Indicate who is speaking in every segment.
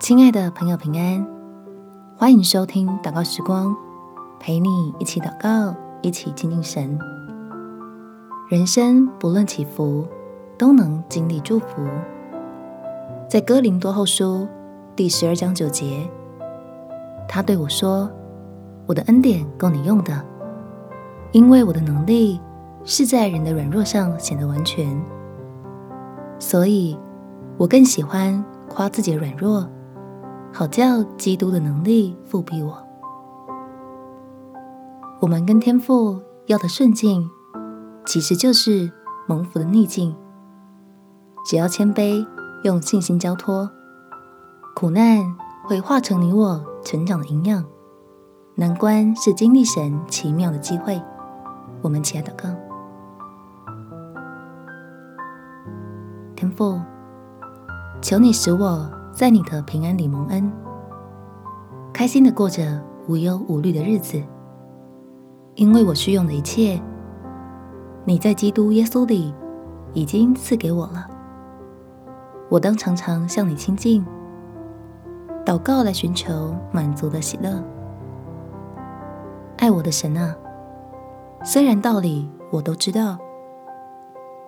Speaker 1: 亲爱的朋友，平安！欢迎收听祷告时光，陪你一起祷告，一起亲近神。人生不论起伏，都能经历祝福。在哥林多后书第十二章九节，他对我说：“我的恩典够你用的，因为我的能力是在人的软弱上显得完全。所以，我更喜欢夸自己的软弱。”好叫基督的能力复庇我。我们跟天父要的顺境，其实就是蒙福的逆境。只要谦卑，用信心交托，苦难会化成你我成长的营养。难关是经历神奇妙的机会。我们起来祷告，天父，求你使我。在你的平安里蒙恩，开心的过着无忧无虑的日子，因为我需用的一切，你在基督耶稣里已经赐给我了。我当常常向你亲近，祷告来寻求满足的喜乐。爱我的神啊，虽然道理我都知道，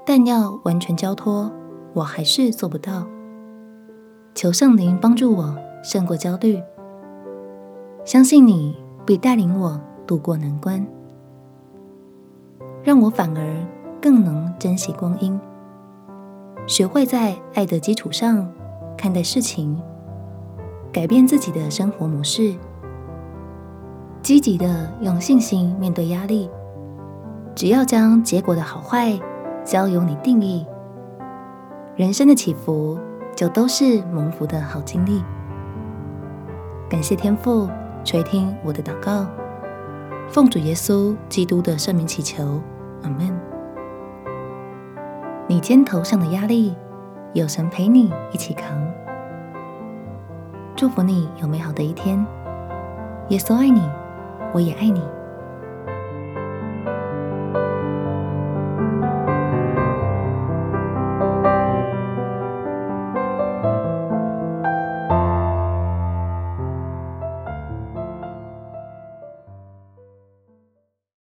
Speaker 1: 但要完全交托，我还是做不到。求圣灵帮助我胜过焦虑，相信你必带领我度过难关，让我反而更能珍惜光阴，学会在爱的基础上看待事情，改变自己的生活模式，积极的用信心面对压力，只要将结果的好坏交由你定义，人生的起伏。就都是蒙福的好经历。感谢天父垂听我的祷告，奉主耶稣基督的圣名祈求，阿门。你肩头上的压力，有神陪你一起扛。祝福你有美好的一天。耶稣爱你，我也爱你。